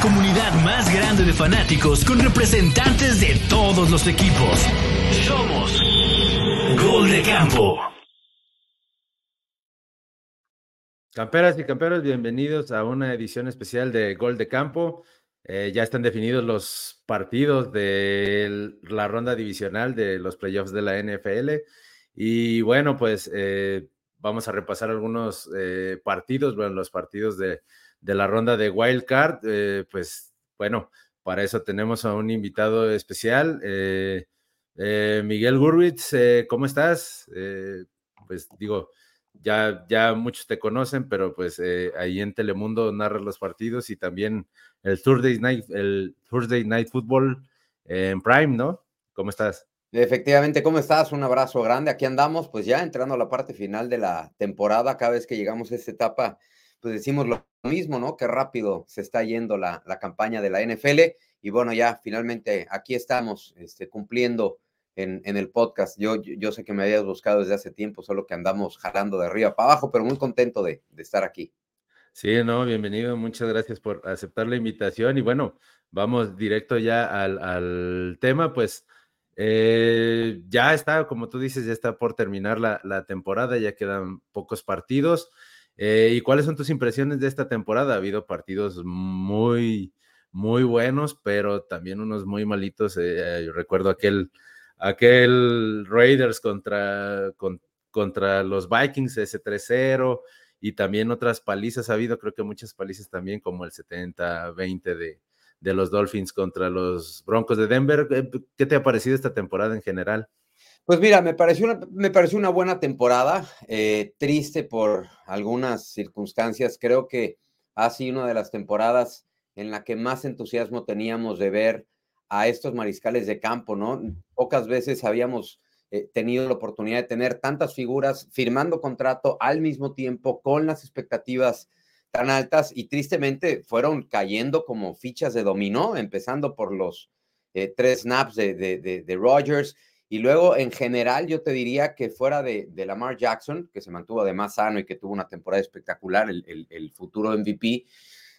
comunidad más grande de fanáticos con representantes de todos los equipos. Somos Gol de Campo. Camperas y camperos, bienvenidos a una edición especial de Gol de Campo. Eh, ya están definidos los partidos de la ronda divisional de los playoffs de la NFL. Y bueno, pues eh, vamos a repasar algunos eh, partidos, bueno, los partidos de, de, la ronda de Wild Card. pues bueno, para eso tenemos a un invitado especial. Miguel Gurwitz, ¿cómo estás? pues digo, ya, ya muchos te conocen, pero pues eh, ahí en Telemundo narras los partidos y también el Thursday Night, el Thursday Night Football en Prime, ¿no? ¿Cómo estás? Efectivamente, ¿cómo estás? Un abrazo grande. Aquí andamos, pues ya entrando a la parte final de la temporada. Cada vez que llegamos a esta etapa, pues decimos lo mismo, ¿no? Qué rápido se está yendo la, la campaña de la NFL. Y bueno, ya finalmente aquí estamos este, cumpliendo en, el podcast. Yo, yo sé que me habías buscado desde hace tiempo, solo que andamos jalando de arriba para abajo, pero muy contento de, estar aquí. Sí, no, bienvenido. Muchas gracias por aceptar la invitación. Y bueno, vamos directo ya al, tema. Pues eh, ya está, como tú dices, ya está por terminar la, temporada, ya quedan pocos partidos. Eh, ¿Y cuáles son tus impresiones de esta temporada? Ha habido partidos muy, muy buenos, pero también unos muy malitos. Eh, recuerdo aquel aquel Raiders contra, contra los Vikings, ese 3-0, y también otras palizas ha habido, creo que muchas palizas también, como el 70-20 de, de los Dolphins contra los Broncos de Denver. Eh, ¿Qué te ha parecido esta temporada en general? Pues mira, me pareció una, me pareció una buena temporada, eh, triste por algunas circunstancias. Creo que ha sido una de las temporadas en la que más entusiasmo teníamos de ver a estos mariscales de campo, ¿no? Pocas veces habíamos eh, tenido la oportunidad de tener tantas figuras firmando contrato al mismo tiempo con las expectativas tan altas y tristemente fueron cayendo como fichas de dominó, empezando por los eh, tres snaps de, de, Rogers y luego en general yo te diría que fuera de, Lamar Jackson, que se mantuvo además sano y que tuvo una temporada espectacular, el, el, el futuro MVP,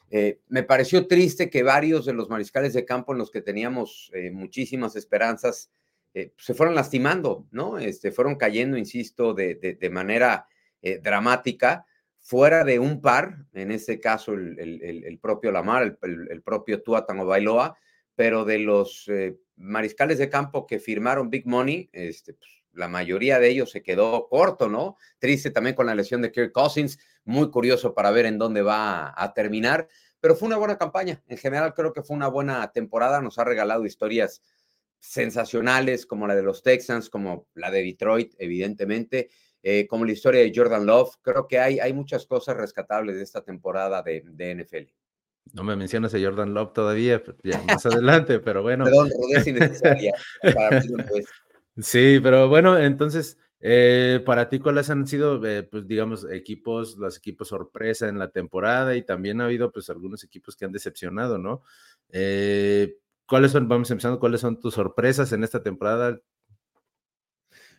eh, me pareció triste que varios de los mariscales de campo en los que teníamos eh, muchísimas esperanzas eh, se fueron lastimando, ¿no? Este, fueron cayendo, insisto, de, manera dramática, fuera de un par, en este caso el, propio Lamar, el, propio Tua Bailoa, pero de los mariscales de campo que firmaron Big Money, este, pues, la mayoría de ellos se quedó corto, ¿no? Triste también con la lesión de Kirk Cousins, muy curioso para ver en dónde va a terminar, pero fue una buena campaña. En general creo que fue una buena temporada, nos ha regalado historias sensacionales como la de los Texans, como la de Detroit, evidentemente, eh, como la historia de Jordan Love. Creo que hay, hay muchas cosas rescatables de esta temporada de, de NFL. No me mencionas a Jordan Love todavía, ya más adelante, pero bueno. Perdón, es innecesaria. para Sí, pero bueno, entonces, eh, para ti, ¿cuáles han sido, eh, pues digamos, equipos, los equipos sorpresa en la temporada? Y también ha habido, pues, algunos equipos que han decepcionado, ¿no? Eh, ¿Cuáles son, vamos empezando, cuáles son tus sorpresas en esta temporada?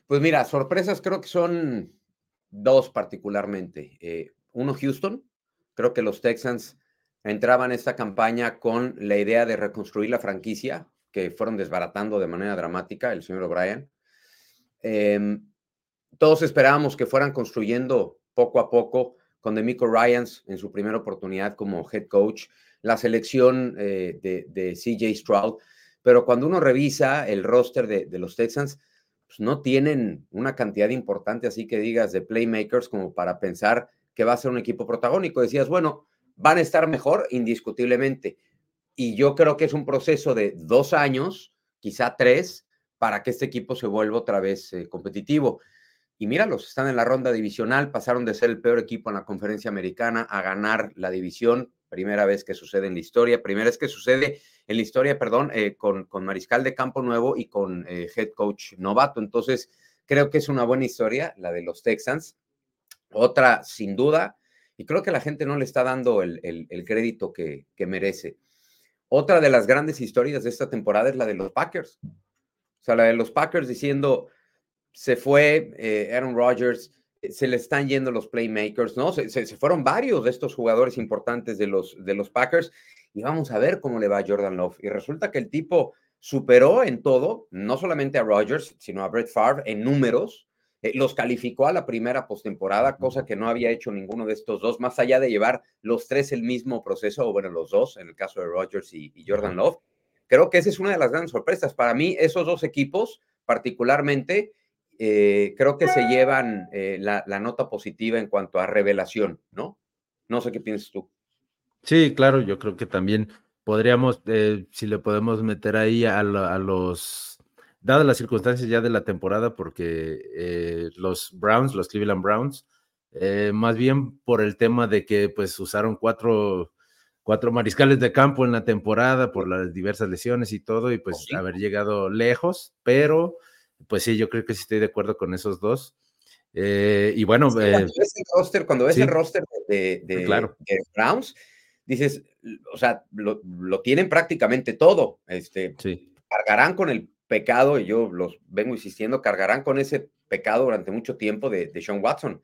Pues mira, sorpresas creo que son dos particularmente. uno, Houston. Creo que los Texans entraban en esta campaña con la idea de reconstruir la franquicia, que fueron desbaratando de manera dramática el señor O'Brien. Em, todos esperábamos que fueran construyendo poco a poco con Demico Ryans en su primera oportunidad como head coach, la selección eh, de, CJ Stroud, pero cuando uno revisa el roster de, los Texans, pues no tienen una cantidad importante, así que digas, de playmakers como para pensar que va a ser un equipo protagónico. Decías, bueno, van a estar mejor indiscutiblemente, y yo creo que es un proceso de dos años, quizá tres, para que este equipo se vuelva otra vez eh, competitivo. Y míralos, están en la ronda divisional, pasaron de ser el peor equipo en la conferencia americana a ganar la división, primera vez que sucede en la historia, primera vez que sucede en la historia, perdón, eh, con, con, Mariscal de Campo Nuevo y con eh, head coach novato. Entonces, creo que es una buena historia, la de los Texans. Otra, sin duda, y creo que la gente no le está dando el, el, crédito que, merece otra de las grandes historias de esta temporada es la de los Packers. O sea, la de los Packers diciendo, se fue eh, Aaron Rodgers, se le están yendo los playmakers, ¿no? Se, se, fueron varios de estos jugadores importantes de los, de los Packers y vamos a ver cómo le va a Jordan Love. Y resulta que el tipo superó en todo, no solamente a Rodgers, sino a Brett Favre en números. Eh, los calificó a la primera postemporada, cosa que no había hecho ninguno de estos dos, más allá de llevar los tres el mismo proceso, o bueno, los dos, en el caso de Rodgers y, y Jordan Love. Creo que esa es una de las grandes sorpresas. Para mí, esos dos equipos, particularmente, eh, creo que se llevan eh, la, nota positiva en cuanto a revelación, ¿no? No sé qué piensas tú. Sí, claro, yo creo que también podríamos, eh, si le podemos meter ahí a, los, dadas las circunstancias ya de la temporada, porque los Browns, los Cleveland Browns, más bien por el tema de que pues usaron cuatro, cuatro mariscales de campo en la temporada por las diversas lesiones y todo, y pues haber llegado lejos, pero pues sí, yo creo que sí estoy de acuerdo con esos dos. Eh, y bueno, cuando eh, ves el roster, cuando ves el roster de, de, Browns, dices, o sea, lo, tienen prácticamente todo. Este, Cargarán con el pecado, y yo los vengo insistiendo, cargarán con ese pecado durante mucho tiempo de, de Sean Watson,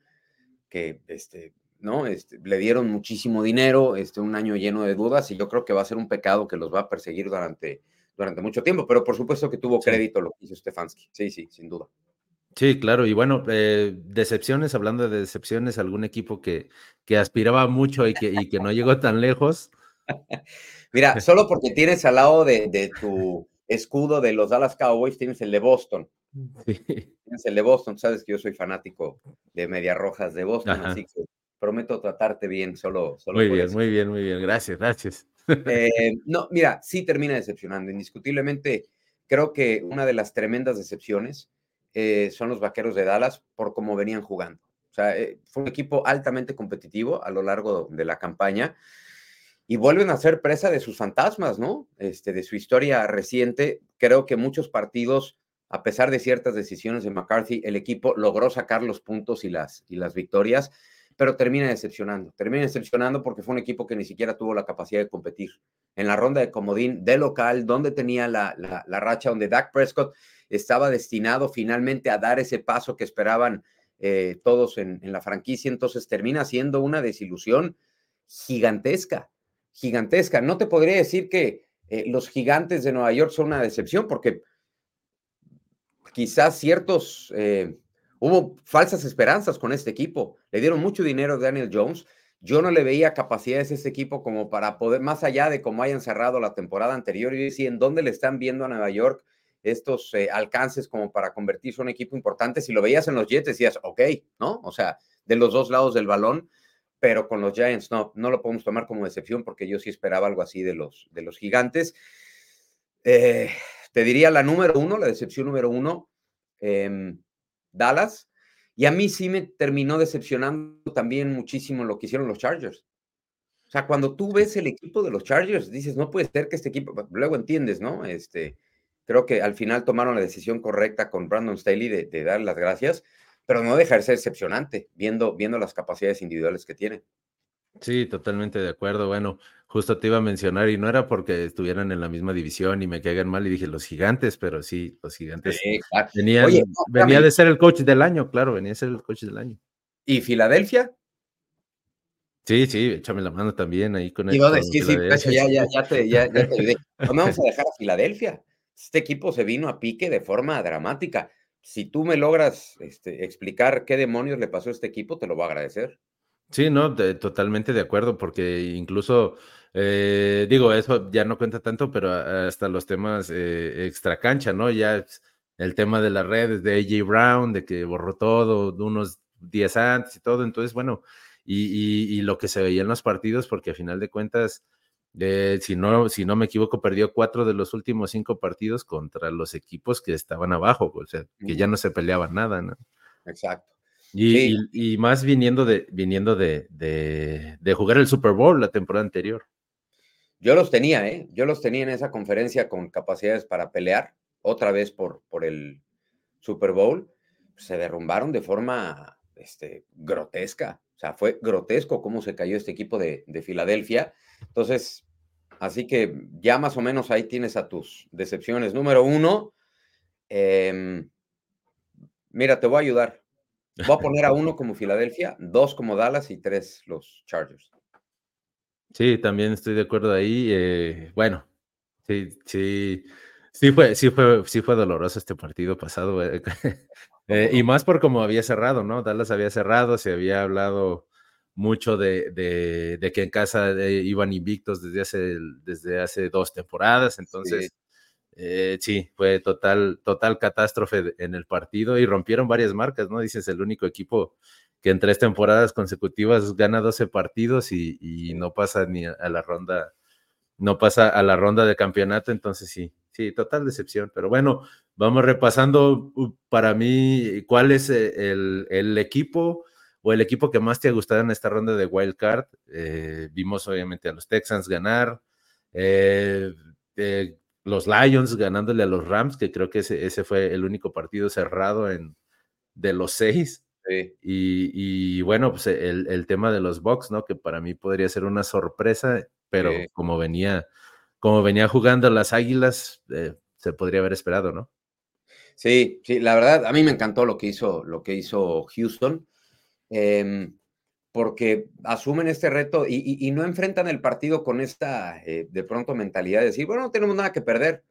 que este, ¿no? Este, le dieron muchísimo dinero, este, un año lleno de dudas, y yo creo que va a ser un pecado que los va a perseguir durante, durante mucho tiempo, pero por supuesto que tuvo crédito lo que hizo Stefanski. Sí, sí, sin duda. Sí, claro, y bueno, eh, decepciones, hablando de decepciones, algún equipo que, que aspiraba mucho y que, y que no llegó tan lejos. Mira, solo porque tienes al lado de, tu escudo de los Dallas Cowboys, tienes el de Boston. Tienes el de Boston, sabes que yo soy fanático de Medias Rojas de Boston, así que prometo tratarte bien, solo. solo muy bien, muy bien, muy bien, gracias, gracias. Eh, no, mira, sí termina decepcionando. Indiscutiblemente, creo que una de las tremendas decepciones eh, son los vaqueros de Dallas por cómo venían jugando. O sea, eh, fue un equipo altamente competitivo a lo largo de la campaña y vuelven a ser presa de sus fantasmas, ¿no? Este, de su historia reciente. Creo que muchos partidos, a pesar de ciertas decisiones de McCarthy, el equipo logró sacar los puntos y las, y las victorias pero termina decepcionando. Termina decepcionando porque fue un equipo que ni siquiera tuvo la capacidad de competir. En la ronda de comodín de local, donde tenía la, la, racha, donde Dak Prescott estaba destinado finalmente a dar ese paso que esperaban eh, todos en, la franquicia, entonces termina siendo una desilusión gigantesca, gigantesca. No te podría decir que eh, los gigantes de Nueva York son una decepción, porque quizás ciertos eh, Hubo falsas esperanzas con este equipo. Le dieron mucho dinero a Daniel Jones. Yo no le veía capacidades a este equipo como para poder, más allá de cómo hayan cerrado la temporada anterior, y decía, ¿en dónde le están viendo a Nueva York estos eh, alcances como para convertirse en un equipo importante? Si lo veías en los Jets, decías, ok, ¿no? O sea, de los dos lados del balón, pero con los Giants no, no lo podemos tomar como decepción porque yo sí esperaba algo así de los, de los gigantes. Eh, te diría la número uno, la decepción número uno. Eh, Dallas. Y a mí sí me terminó decepcionando también muchísimo lo que hicieron los Chargers. O sea, cuando tú ves el equipo de los Chargers, dices, no puede ser que este equipo, luego entiendes, ¿no? Este, creo que al final tomaron la decisión correcta con Brandon Staley de, de dar las gracias, pero no dejar de ser decepcionante, viendo, viendo las capacidades individuales que tiene. Sí, totalmente de acuerdo. Bueno, justo te iba a mencionar y no era porque estuvieran en la misma división y me caigan mal y dije los gigantes, pero sí, los gigantes venían, venía de ser el coach del año, claro, venía de ser el coach del año. ¿Y Filadelfia? Sí, sí, échame la mano también ahí con el. Iba a decir, sí, ya, ya, ya te, ya, ya te No vamos a dejar a Filadelfia. Este equipo se vino a pique de forma dramática. Si tú me logras este, explicar qué demonios le pasó a este equipo, te lo voy a agradecer. Sí, no, totalmente de acuerdo, porque incluso, eh, digo, eso ya no cuenta tanto, pero hasta los temas eh, extra cancha, ¿no? Ya el tema de las redes de AJ Brown, de que borró todo unos días antes y todo, entonces, bueno, y, lo que se veía en los partidos, porque a final de cuentas, eh, si, no, si no me equivoco, perdió cuatro de los últimos cinco partidos contra los equipos que estaban abajo, o sea, que ya no se peleaban nada, ¿no? Exacto. Y, más viniendo, de, viniendo de, de, jugar el Super Bowl la temporada anterior. Yo los tenía, ¿eh? Yo los tenía en esa conferencia con capacidades para pelear otra vez por, por el Super Bowl. Se derrumbaron de forma este, grotesca. O sea, fue grotesco cómo se cayó este equipo de, de Filadelfia. Entonces, así que ya más o menos ahí tienes a tus decepciones. Número uno, em, mira, te voy a ayudar Voy a poner a uno como Filadelfia, dos como Dallas y tres los Chargers. Sí, también estoy de acuerdo ahí. Eh, bueno, sí, sí, sí fue, sí fue, sí fue doloroso este partido pasado. Eh, eh, y más por cómo había cerrado, ¿no? Dallas había cerrado, se había hablado mucho de, de, que en casa iban invictos desde hace, desde hace dos temporadas. Entonces, eh, sí, fue total, total catástrofe en el partido y rompieron varias marcas, ¿no? Dices, el único equipo que en tres temporadas consecutivas gana 12 partidos y, no pasa ni a la ronda, no pasa a la ronda de campeonato, entonces sí, sí, total decepción. Pero bueno, vamos repasando uh, para mí cuál es eh, el, equipo o el equipo que más te ha gustado en esta ronda de Wild Card. Eh, vimos obviamente a los Texans ganar. Eh, los Lions ganándole a los Rams, que creo que ese, ese fue el único partido cerrado en, de los seis. Y, bueno, pues el, tema de los Bucks, ¿no? Que para mí podría ser una sorpresa, pero como venía, como venía jugando las Águilas, eh, se podría haber esperado, ¿no? Sí, sí, la verdad, a mí me encantó lo que hizo, lo que hizo Houston. Eh, porque asumen este reto y, no enfrentan el partido con esta, eh, de pronto, mentalidad de decir, bueno, no tenemos nada que perder.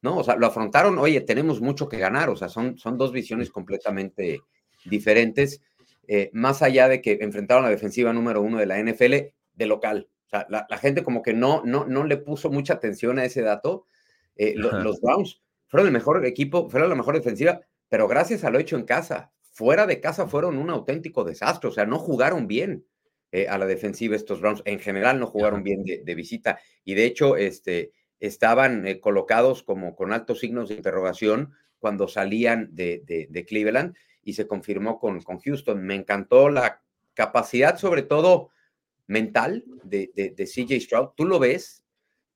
No, o sea, lo afrontaron, oye, tenemos mucho que ganar, o sea, son, son dos visiones completamente diferentes, eh, más allá de que enfrentaron la defensiva número uno de la NFL de local. O sea, la, gente como que no, no, no le puso mucha atención a ese dato. Eh, los Browns fueron el mejor equipo, fueron la mejor defensiva, pero gracias a lo hecho en casa fuera de casa fueron un auténtico desastre, o sea, no jugaron bien eh, a la defensiva estos Browns, en general no jugaron bien de, visita y de hecho este, estaban eh, colocados como con altos signos de interrogación cuando salían de, Cleveland y se confirmó con, con, Houston. Me encantó la capacidad, sobre todo mental, de, CJ Stroud. Tú lo ves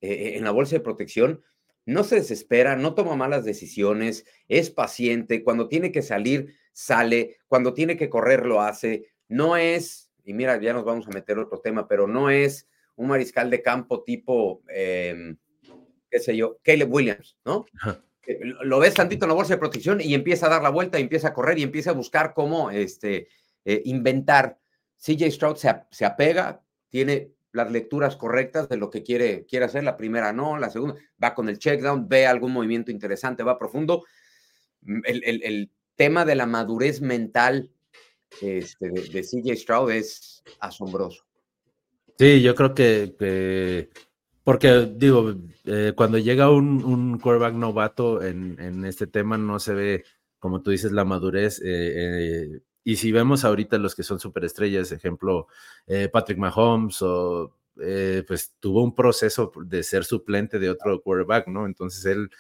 eh, en la bolsa de protección, no se desespera, no toma malas decisiones, es paciente, cuando tiene que salir sale, cuando tiene que correr lo hace, no es, y mira, ya nos vamos a meter otro tema, pero no es un mariscal de campo tipo, em, qué sé yo, Caleb Williams, ¿no? Eh, lo ves tantito en la bolsa de protección y empieza a dar la vuelta, y empieza a correr y empieza a buscar cómo este, eh, inventar. CJ Stroud se, se, apega, tiene las lecturas correctas de lo que quiere, quiere hacer. La primera no, la segunda va con el check down, ve algún movimiento interesante, va profundo. El, el, el tema de la madurez mental este, de, CJ Stroud es asombroso. Sí, yo creo que, porque digo, eh, cuando llega un, un quarterback novato en, este tema no se ve, como tú dices, la madurez. Eh, eh, y si vemos ahorita los que son superestrellas, ejemplo, Patrick Mahomes o pues tuvo un proceso de ser suplente de otro quarterback, ¿no? Entonces él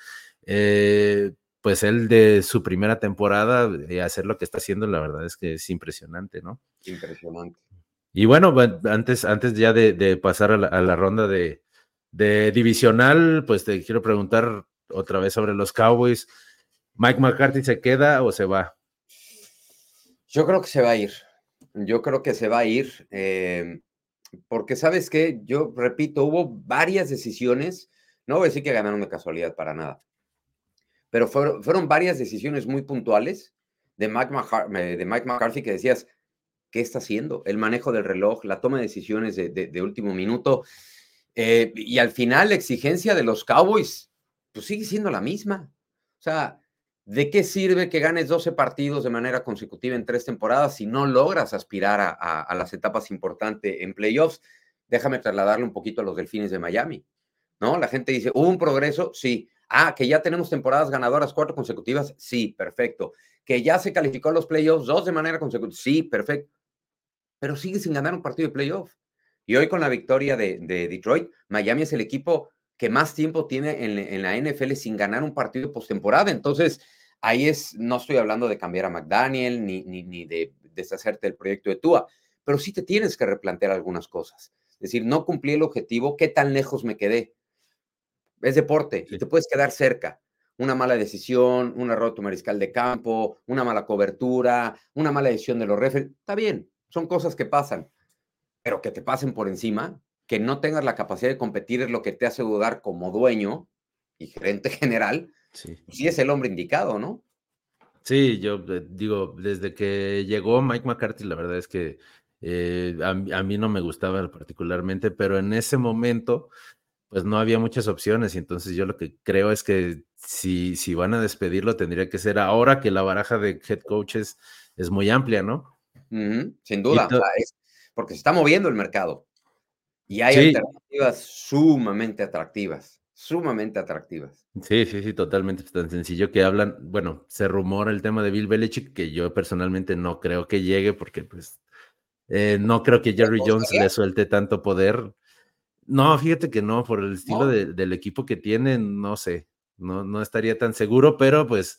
pues él de su primera temporada, de hacer lo que está haciendo, la verdad es que es impresionante, ¿no? Impresionante. Y bueno, antes, antes ya de, pasar a la, ronda de, divisional, pues te quiero preguntar otra vez sobre los Cowboys. ¿Mike McCarthy se queda o se va? Yo creo que se va a ir. Yo creo que se va a ir. Eh, porque, ¿sabes qué? Yo repito, hubo varias decisiones. No voy a decir que ganaron de casualidad para nada pero fueron, varias decisiones muy puntuales de Mike, McCarthy que decías, ¿qué está haciendo? El manejo del reloj, la toma de decisiones de, último minuto. Eh, y al final la exigencia de los Cowboys, pues sigue siendo la misma. O sea, ¿de qué sirve que ganes 12 partidos de manera consecutiva en tres temporadas si no logras aspirar a, a las etapas importantes en playoffs? Déjame trasladarle un poquito a los Delfines de Miami. ¿No? La gente dice, ¿hubo un progreso? Sí. Ah, que ya tenemos temporadas ganadoras cuatro consecutivas. Sí, perfecto. Que ya se calificó a los playoffs dos de manera consecutiva. Sí, perfecto. Pero sigue sin ganar un partido de playoff. Y hoy con la victoria de, Detroit, Miami es el equipo que más tiempo tiene en, la NFL sin ganar un partido postemporada. Entonces, ahí es, no estoy hablando de cambiar a McDaniel ni, ni, ni de deshacerte del proyecto de Tua, pero sí te tienes que replantear algunas cosas. Es decir, no cumplí el objetivo, ¿qué tan lejos me quedé? Es deporte y te puedes quedar cerca. Una mala decisión, un error tu mariscal de campo, una mala cobertura, una mala decisión de los refs, está bien, son cosas que pasan, pero que te pasen por encima, que no tengas la capacidad de competir es lo que te hace dudar como dueño y gerente general, sí, pues es el hombre indicado, ¿no? Sí, yo eh, digo, desde que llegó Mike McCarthy, la verdad es que eh, a, mí no me gustaba particularmente, pero en ese momento, pues no había muchas opciones y entonces yo lo que creo es que si, si van a despedirlo tendría que ser ahora que la baraja de head coaches es muy amplia, ¿no? sin duda, porque se está moviendo el mercado y hay alternativas sumamente atractivas, sumamente atractivas. Sí, sí, sí, totalmente tan sencillo que hablan, bueno, se rumora el tema de Bill Belichick, que yo personalmente no creo que llegue porque pues eh, no creo que Jerry Jones le suelte tanto poder. No, fíjate que no, por el estilo del equipo que tiene, no sé, no, no estaría tan seguro, pero pues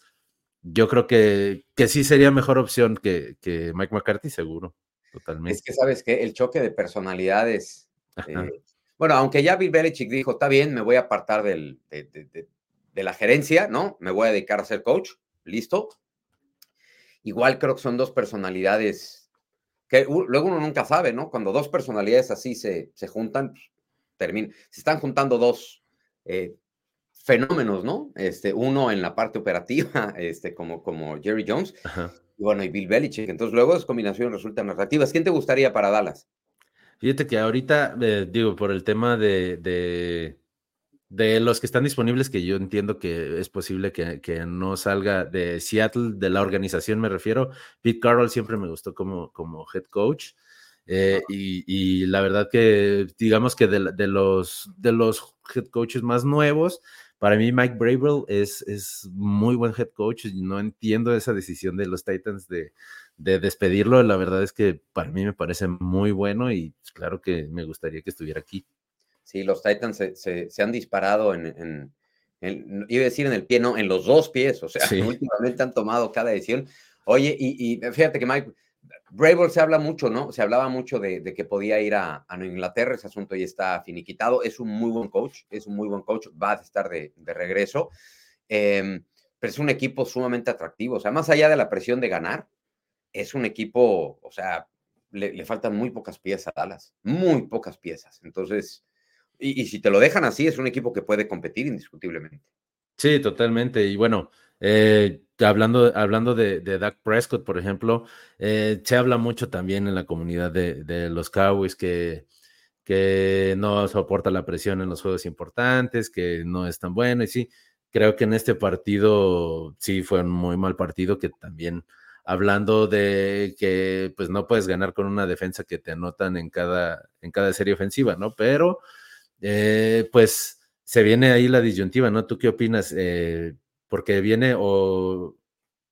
yo creo que, que sí sería mejor opción que, que Mike McCarthy, seguro, totalmente. Es que sabes que el choque de personalidades, eh, bueno, aunque ya Bill Belichick dijo, está bien, me voy a apartar del, de, de la gerencia, ¿no? Me voy a dedicar a ser coach, listo. Igual creo que son dos personalidades que luego uno nunca sabe, ¿no? Cuando dos personalidades así se, se juntan, pues, termina. Se están juntando dos eh, fenómenos, ¿no? Este, uno en la parte operativa, este, como, como Jerry Jones, y bueno, y Bill Belichick. Entonces, luego las combinaciones resultan narrativas. ¿Quién te gustaría para Dallas? Fíjate que ahorita, eh, digo, por el tema de, de los que están disponibles, que yo entiendo que es posible que, no salga de Seattle, de la organización me refiero, Pete Carroll siempre me gustó como, como head coach. Eh, y, la verdad que digamos que de, los, de los head coaches más nuevos, para mí Mike Bravel es, es muy buen head coach y no entiendo esa decisión de los Titans de, de despedirlo. La verdad es que para mí me parece muy bueno y claro que me gustaría que estuviera aquí. Sí, los Titans se, han disparado en, iba a decir en el pie, no, en los dos pies, o sea, últimamente han tomado cada edición. Oye, y, fíjate que Mike, Brable se habla mucho, ¿no? Se hablaba mucho de, que podía ir a, Inglaterra, ese asunto ya está finiquitado, es un muy buen coach, es un muy buen coach, va a estar de, regreso, em, pero es un equipo sumamente atractivo, o sea, más allá de la presión de ganar, es un equipo, o sea, le, faltan muy pocas piezas a Dallas, muy pocas piezas, entonces y, si te lo dejan así, es un equipo que puede competir indiscutiblemente. Sí, totalmente. Y bueno, eh, hablando, hablando de, de Prescott, por ejemplo, eh, se habla mucho también en la comunidad de, los Cowboys que, que no soporta la presión en los juegos importantes, que no es tan bueno. Y sí, creo que en este partido sí fue un muy mal partido que también hablando de que pues no puedes ganar con una defensa que te anotan en cada, en cada serie ofensiva, ¿no? Pero eh, pues se viene ahí la disyuntiva, ¿no? ¿Tú qué opinas? Eh, porque viene o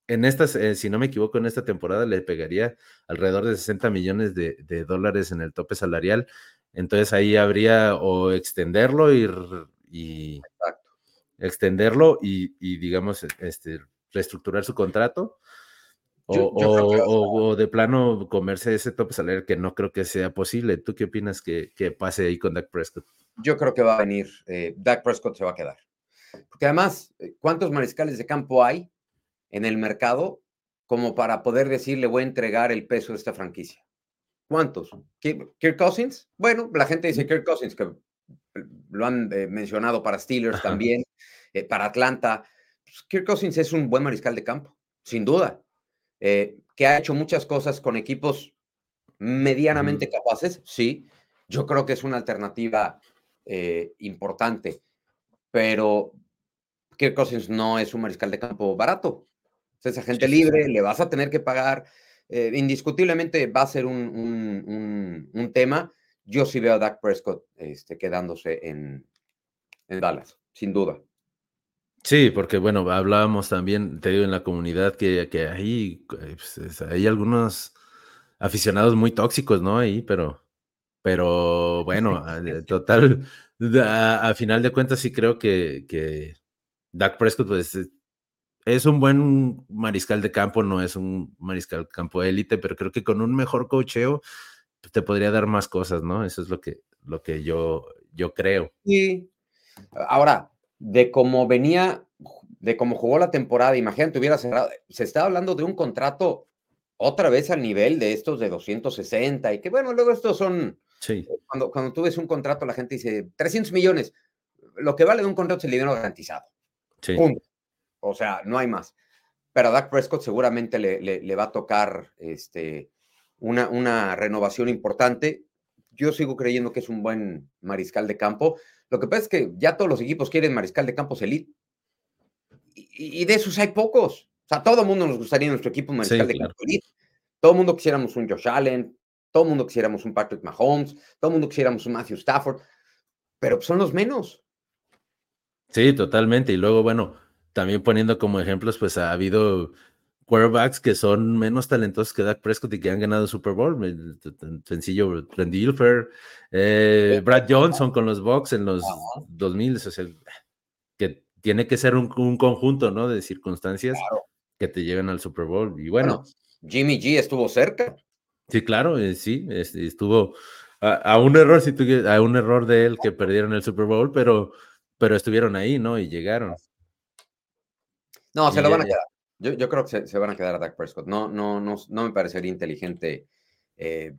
en estas, eh, si no me equivoco, en esta temporada le pegaría alrededor de 60 millones de, dólares en el tope salarial. Entonces ahí habría o extenderlo y, y extenderlo y, digamos, este, reestructurar su contrato. O, de plano comerse ese tope salarial que no creo que sea posible. ¿Tú qué opinas que, que pase ahí con Dak Prescott? yo creo que va a venir, eh, Dak Prescott se va a quedar. Porque además, eh, ¿cuántos mariscales de campo hay en el mercado como para poder decirle voy a entregar el peso de esta franquicia? ¿Cuántos? ¿Kirk Cousins? Bueno, la gente dice Kirk Cousins, que lo han eh, mencionado para Steelers también, para Atlanta. Pues, Kirk Cousins es un buen mariscal de campo, sin duda, que ha hecho muchas cosas con equipos medianamente capaces, sí. Yo creo que es una alternativa eh, importante, pero Kirk Cousins no es un mariscal de campo barato. Es agente libre, le vas a tener que pagar. Eh, indiscutiblemente va a ser un, un, tema. Yo sí veo a Dak Prescott este, quedándose en, en Dallas, sin duda. Sí, porque bueno, hablábamos también, te digo, en la comunidad que, que hay, pues, hay algunos aficionados muy tóxicos, ¿no? Ahí, pero pero bueno, total, a, final de cuentas sí creo que, que Dak Prescott pues, es un buen mariscal de campo, no es un mariscal de campo élite, pero creo que con un mejor cocheo pues, te podría dar más cosas, ¿no? Eso es lo que, lo que yo, yo creo. Sí. Ahora, de cómo venía, de cómo jugó la temporada, imagínate, hubiera cerrado, se está hablando de un contrato otra vez al nivel de estos de 260 y que bueno, luego estos son Sí. Cuando, cuando tú ves un contrato, la gente dice 300 millones. Lo que vale de un contrato es el dinero garantizado. Sí. O sea, no hay más. pero a Dak Prescott seguramente le, le, va a tocar este, una, una renovación importante. Yo sigo creyendo que es un buen mariscal de campo. Lo que pasa es que ya todos los equipos quieren mariscal de campos elite. Y, y de esos hay pocos. O sea, todo el mundo nos gustaría en nuestro equipo un mariscal de campo elite. Todo el mundo quisiéramos un Josh Allen, todo el mundo quisiéramos un Patrick Mahomes, todo el mundo quisiéramos un Matthew Stafford, pero son los menos. Sí, totalmente. Y luego, bueno, también poniendo como ejemplos, pues ha habido quarterbacks que son menos talentosos que Dak Prescott y que han ganado Super Bowl. Sencillo, Randy Ilfer, eh, Brad Johnson con los Bucks en los 2000, o sea, que tiene que ser un, conjunto, ¿no? De circunstancias que te lleven al Super Bowl. Y bueno, Jimmy G estuvo cerca. Sí, claro, eh, sí, estuvo a, un error, a un error de él que perdieron el Super Bowl, pero, pero estuvieron ahí, ¿no? Y llegaron. No, se lo van a quedar. Yo, creo que se, van a quedar a Dak Prescott. No, no, no, no me parecería inteligente eh,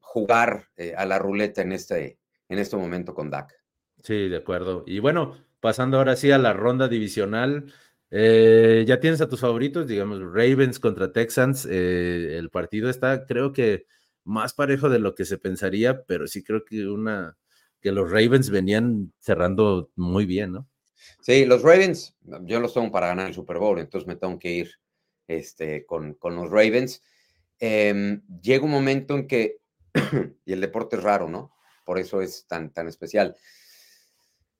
jugar eh, a la ruleta en este, en este momento con Dak. Sí, de acuerdo. Y bueno, pasando ahora sí a la ronda divisional. Eh, ya tienes a tus favoritos, digamos, Ravens contra Texans. el partido está, creo que, más parejo de lo que se pensaría, pero sí creo que una que los Ravens venían cerrando muy bien, ¿no? Sí, los Ravens, yo los tengo para ganar el Super Bowl, entonces me tengo que ir este, con, con los Ravens. Em, llega un momento en que, y el deporte es raro, ¿no? Por eso es tan, tan especial.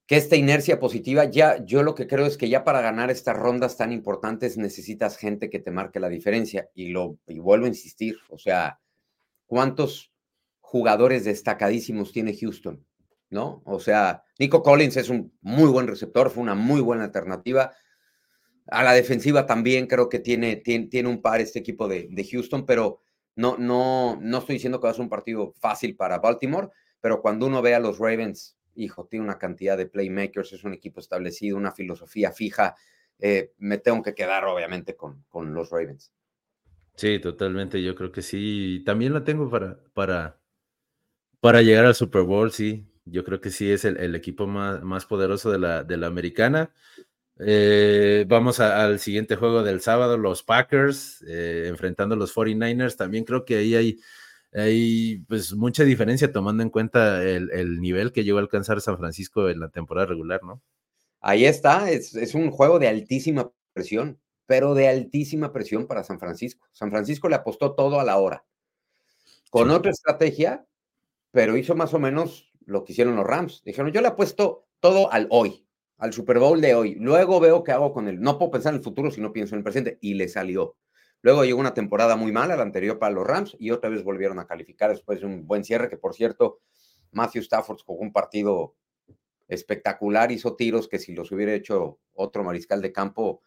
Que esta inercia positiva, ya yo lo que creo es que ya para ganar estas rondas tan importantes necesitas gente que te marque la diferencia. Y lo y vuelvo a insistir, o sea, ¿cuántos jugadores destacadísimos tiene Houston? ¿No? O sea, Nico Collins es un muy buen receptor, fue una muy buena alternativa. A la defensiva también creo que tiene, tiene, un par este equipo de, Houston, pero no, no, no estoy diciendo que va a ser un partido fácil para Baltimore, pero cuando uno ve a los Ravens, hijo, tiene una cantidad de playmakers, es un equipo establecido, una filosofía fija, eh, me tengo que quedar obviamente con, con los Ravens. Sí, totalmente, yo creo que sí. También lo tengo para, para, para llegar al Super Bowl, sí. Yo creo que sí es el, equipo más, poderoso de la, de la americana. Eh, vamos al siguiente juego del sábado, los Packers eh, enfrentando a los 49ers. También creo que ahí hay, hay pues, mucha diferencia tomando en cuenta el, nivel que llegó a alcanzar San Francisco en la temporada regular, ¿no? Ahí está, es, es un juego de altísima presión, pero de altísima presión para San Francisco. San Francisco le apostó todo a la hora, con otra estrategia, pero hizo más o menos lo que hicieron los Rams. Dijeron, yo le apuesto todo al hoy, al Super Bowl de hoy. Luego veo qué hago con él. No puedo pensar en el futuro si no pienso en el presente. Y le salió. Luego llegó una temporada muy mala, la anterior para los Rams, y otra vez volvieron a calificar después de un buen cierre, que por cierto, Matthew Stafford jugó un partido espectacular, hizo tiros que si los hubiera hecho otro mariscal de campo,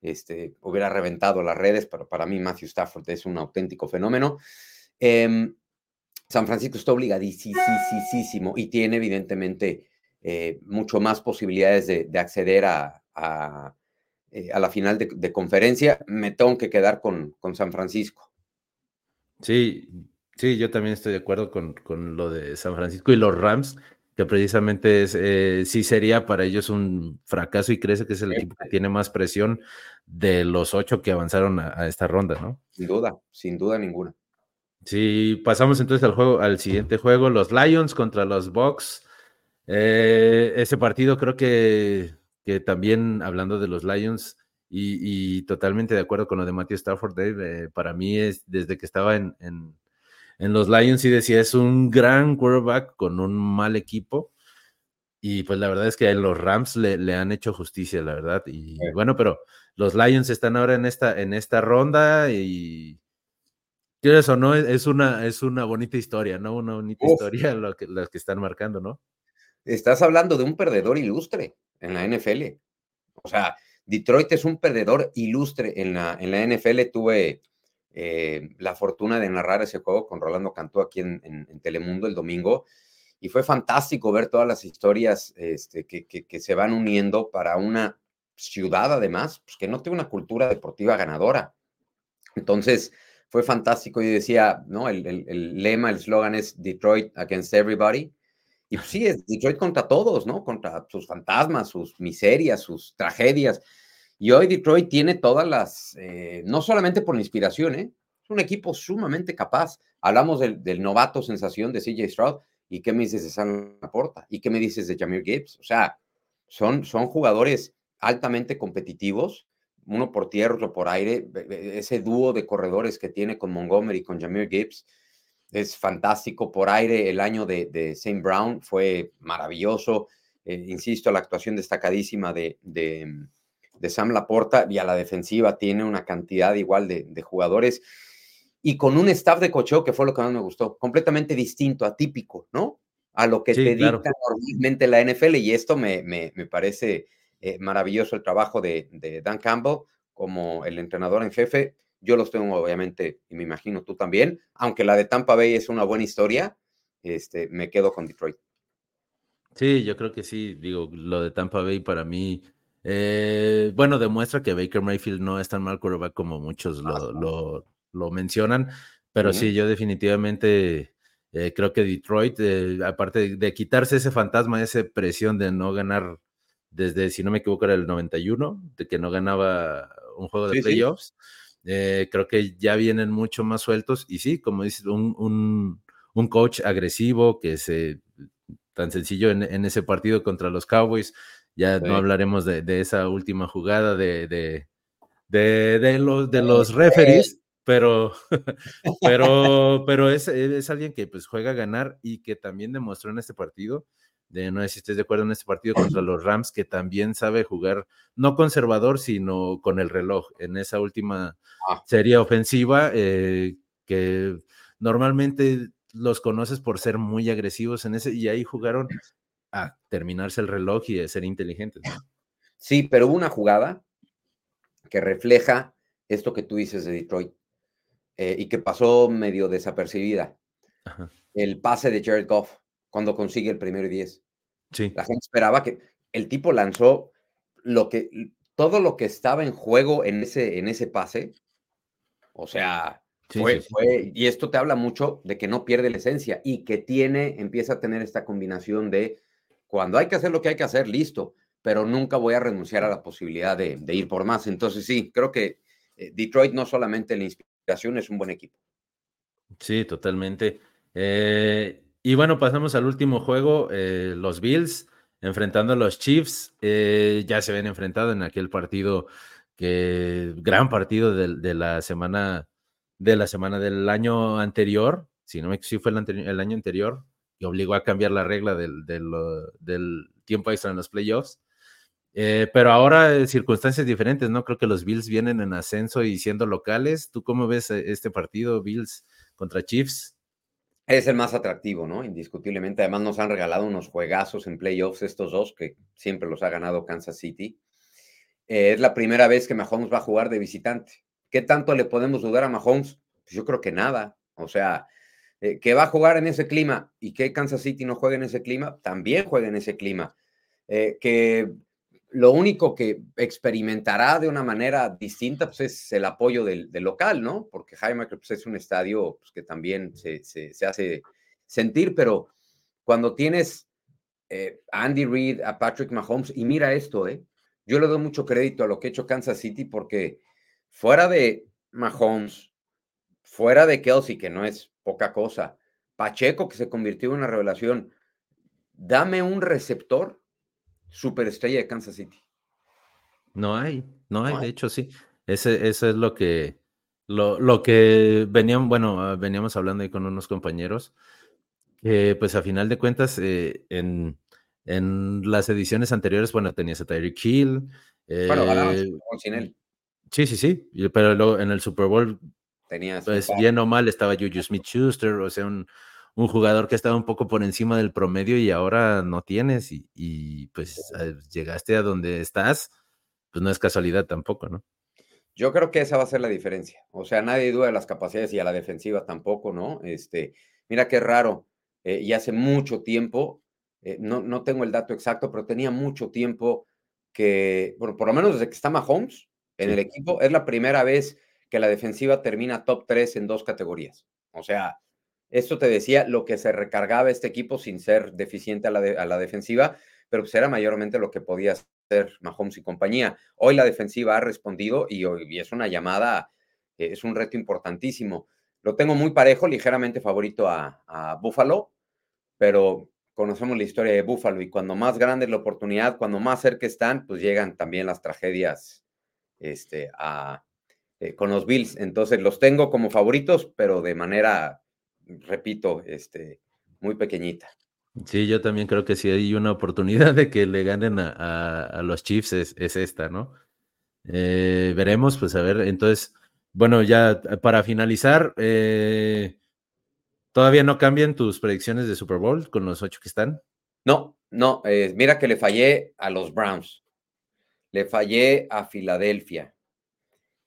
este, hubiera reventado las redes, pero para mí Matthew Stafford es un auténtico fenómeno. Em, San Francisco está obligadísimo y tiene evidentemente eh, mucho más posibilidades de, acceder a, eh, a, la final de, conferencia. Me tengo que quedar con, con, San Francisco. Sí, sí, yo también estoy de acuerdo con, con lo de San Francisco y los Rams, que precisamente es, eh, sí sería para ellos un fracaso y crece que es el equipo que tiene más presión de los ocho que avanzaron a esta ronda, ¿no? Sin duda, sin duda ninguna. Sí, pasamos entonces al juego, al siguiente juego, los Lions contra los Bucks. Eh, ese partido creo que, que, también hablando de los Lions y, totalmente de acuerdo con lo de Matthew Stafford, Dave, eh, para mí es desde que estaba en, en, los Lions y decía es un gran quarterback con un mal equipo. Y pues la verdad es que los Rams le, le han hecho justicia, la verdad. Y bueno, pero los Lions están ahora en esta, en esta ronda y ¿Quieres o no? Es una, es una bonita historia, ¿no? Una bonita historia lo que, las que están marcando, ¿no? Estás hablando de un perdedor ilustre en la NFL. O sea, Detroit es un perdedor ilustre en la, en la NFL. Tuve eh, la fortuna de narrar ese juego con Rolando Cantú aquí en, Telemundo el domingo y fue fantástico ver todas las historias este, que, que, se van uniendo para una ciudad, además, pues, que no tiene una cultura deportiva ganadora. Entonces, fue fantástico. y decía, ¿no? El, lema, el eslogan es Detroit against everybody. Y pues sí, es Detroit contra todos, ¿no? Contra sus fantasmas, sus miserias, sus tragedias. Y hoy Detroit tiene todas las, eh, no solamente por inspiración, ¿eh? es un equipo sumamente capaz. Hablamos del, novato sensación de CJ Stroud. ¿Y qué me dices de San Laporta? ¿Y qué me dices de Jamir Gibbs? O sea, son, son jugadores altamente competitivos, uno por tierra, otro por aire. Ese dúo de corredores que tiene con Montgomery y con Jamir Gibbs es fantástico. Por aire, el año de, de St. Brown fue maravilloso. Eh, insisto, la actuación destacadísima de, de, Sam Laporta y a la defensiva tiene una cantidad igual de, jugadores y con un staff de cocheo que fue lo que más me gustó, completamente distinto, atípico, ¿no? A lo que te dicta normalmente la NFL y esto me, me, me parece eh, maravilloso el trabajo de, de Dan Campbell como el entrenador en jefe yo los tengo, obviamente, y me imagino tú también. Aunque la de Tampa Bay es una buena historia, este, me quedo con Detroit. Sí, yo creo que sí. Digo, lo de Tampa Bay para mí, eh, bueno, demuestra que Baker Mayfield no es tan mal quarterback como muchos lo, lo, mencionan. Pero sí, yo definitivamente eh, creo que Detroit, eh, aparte de, quitarse ese fantasma, esa presión de no ganar desde, si no me equivoco, era el 91, de que no ganaba un juego de playoffs. Eh, creo que ya vienen mucho más sueltos y sí, como dices, un, un, coach agresivo que se tan sencillo en, en, ese partido contra los Cowboys. Ya no hablaremos de, de, esa última jugada de, de, de los, de los referees, pero, pero, pero es, es, alguien que pues juega a ganar y que también demostró en este partido de, no sé si estés de acuerdo en este partido contra los Rams, que también sabe jugar, no conservador, sino con el reloj, en esa última ah. serie ofensiva, eh, que normalmente los conoces por ser muy agresivos en ese, y ahí jugaron a terminarse el reloj y a ser inteligentes. Sí, pero hubo una jugada que refleja esto que tú dices de Detroit eh, y que pasó medio desapercibida. El pase de Jared Goff cuando consigue el primero y diez. Sí. La gente esperaba que el tipo lanzó lo que, todo lo que estaba en juego en ese, en ese pase. O sea, fue, fue, y esto te habla mucho de que no pierde la esencia y que tiene, empieza a tener esta combinación de cuando hay que hacer lo que hay que hacer, listo, pero nunca voy a renunciar a la posibilidad de, de ir por más. Entonces, sí, creo que eh, Detroit no solamente la inspiración, es un buen equipo. Sí, totalmente. Eh, y bueno, pasamos al último juego, eh, los Bills enfrentando a los Chiefs. Eh, ya se ven enfrentado en aquel partido, que gran partido de, la semana de la semana del año anterior, si no me si fue el, año anterior, que obligó a cambiar la regla del, tiempo extra en los playoffs. Eh, pero ahora circunstancias diferentes, ¿no? Creo que los Bills vienen en ascenso y siendo locales. ¿Tú cómo ves este partido, Bills contra Chiefs? Es el más atractivo, ¿no? Indiscutiblemente. Además, nos han regalado unos juegazos en playoffs estos dos, que siempre los ha ganado Kansas City. Eh, es la primera vez que Mahomes va a jugar de visitante. ¿Qué tanto le podemos dudar a Mahomes? Pues yo creo que nada. O sea, eh, que va a jugar en ese clima y que Kansas City no juegue en ese clima, también juega en ese clima. Eh, que lo único que experimentará de una manera distinta pues, es el apoyo del, local, ¿no? Porque Jaime pues, es un estadio pues, que también se, hace sentir, pero cuando tienes eh, a Andy Reid, a Patrick Mahomes, y mira esto, ¿eh? Yo le doy mucho crédito a lo que ha hecho Kansas City porque fuera de Mahomes, fuera de Kelsey, que no es poca cosa, Pacheco, que se convirtió en una revelación, dame un receptor superestrella de Kansas City. No hay, no hay, de hecho sí. Ese, eso es lo que, lo, lo que veníamos, bueno, veníamos hablando ahí con unos compañeros, pues a final de cuentas, eh, en, en, las ediciones anteriores, bueno, tenías a Tyreek Hill. bueno, eh, sin él. Sí, sí, sí, pero luego en el Super Bowl, tenías pues bien o mal, estaba Juju Smith-Schuster, o sea, un, un jugador que estaba un poco por encima del promedio y ahora no tienes y, pues eh, llegaste a donde estás, pues no es casualidad tampoco, ¿no? Yo creo que esa va a ser la diferencia. O sea, nadie duda de las capacidades y a la defensiva tampoco, ¿no? Este, mira qué raro. Eh, y hace mucho tiempo, eh, no, no tengo el dato exacto, pero tenía mucho tiempo que, bueno, por lo menos desde que está Mahomes en el equipo, es la primera vez que la defensiva termina top 3 en dos categorías. O sea, esto te decía lo que se recargaba este equipo sin ser deficiente a la, a la defensiva, pero pues era mayormente lo que podía hacer Mahomes y compañía. Hoy la defensiva ha respondido y, hoy, es una llamada, eh, es un reto importantísimo. Lo tengo muy parejo, ligeramente favorito a, Buffalo, pero conocemos la historia de Buffalo y cuando más grande es la oportunidad, cuando más cerca están, pues llegan también las tragedias este, a, eh, con los Bills. Entonces los tengo como favoritos, pero de manera, repito, este, muy pequeñita. Sí, yo también creo que si hay una oportunidad de que le ganen a, los Chiefs es, esta, ¿no? Eh, veremos, pues a ver, entonces, bueno, ya para finalizar, eh, ¿todavía no cambian tus predicciones de Super Bowl con los ocho que están? No, no, mira que le fallé a los Browns, le fallé a Filadelfia,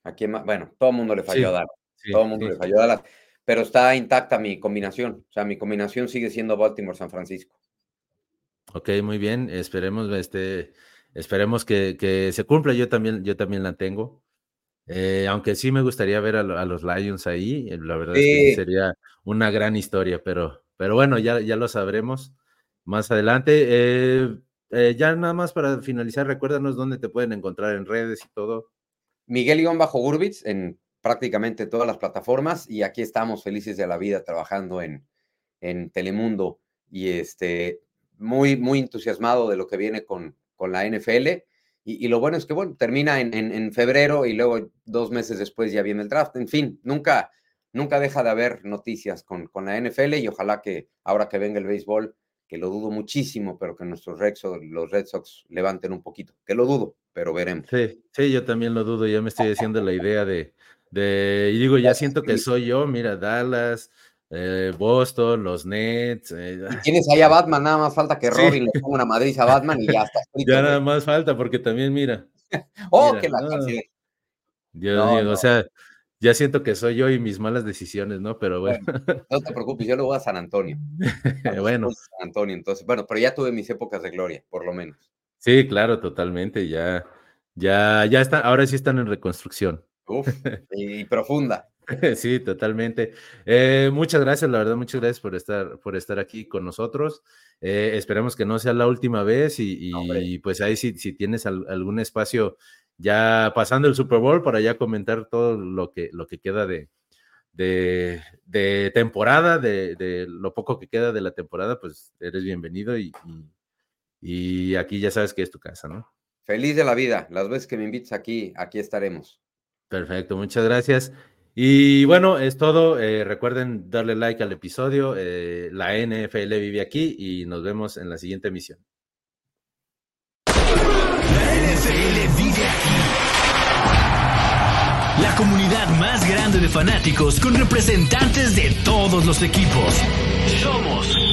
Aquí, bueno, todo el mundo le falló a Dallas. todo el mundo le falló a Dallas. Pero está intacta mi combinación. O sea, mi combinación sigue siendo Baltimore-San Francisco. Ok, muy bien. Esperemos, este, esperemos que, se cumpla. Yo también, yo también la tengo. Eh, aunque sí me gustaría ver a, los Lions ahí. Eh, la verdad es que sería una gran historia, pero, pero bueno, ya, ya lo sabremos más adelante. Eh, ya nada más para finalizar, recuérdanos dónde te pueden encontrar en redes y todo. Miguel bajo Gurbitz en prácticamente todas las plataformas y aquí estamos felices de la vida trabajando en, en Telemundo y este, muy, muy entusiasmado de lo que viene con, con la NFL. Y, lo bueno es que, bueno, termina en, en, febrero y luego dos meses después ya viene el draft. En fin, nunca, nunca deja de haber noticias con, con la NFL y ojalá que ahora que venga el béisbol que lo dudo muchísimo, pero que nuestros Red Sox, los Red Sox levanten un poquito, que lo dudo, pero veremos. Sí, sí, yo también lo dudo, ya me estoy haciendo la idea de, de y digo, ya siento que soy yo, mira, Dallas, eh, Boston, los Nets. Eh, tienes ahí a Batman, nada más falta que Robin le ponga una Madrid a Batman y ya está. ya nada más falta, porque también, mira. oh, que la Dios mío, o sea, ya siento que soy yo y mis malas decisiones, ¿no? Pero bueno. no te preocupes, yo lo voy a San Antonio. bueno. San Antonio, entonces, bueno, pero ya tuve mis épocas de gloria, por lo menos. Sí, claro, totalmente. Ya, ya, ya está, ahora sí están en reconstrucción. Uf, y profunda. Sí, totalmente. Eh, muchas gracias, la verdad, muchas gracias por estar, por estar aquí con nosotros. Eh, esperemos que no sea la última vez y, pues ahí si, si tienes algún espacio ya pasando el Super Bowl para ya comentar todo lo que, lo que queda de, de, temporada, de, lo poco que queda de la temporada, pues eres bienvenido y, y, aquí ya sabes que es tu casa, ¿no? Feliz de la vida. Las veces que me invites aquí, aquí estaremos. Perfecto, muchas gracias. Y bueno, es todo. Eh, recuerden darle like al episodio. Eh, la NFL vive aquí y nos vemos en la siguiente emisión. La comunidad más grande de fanáticos con representantes de todos los equipos. Somos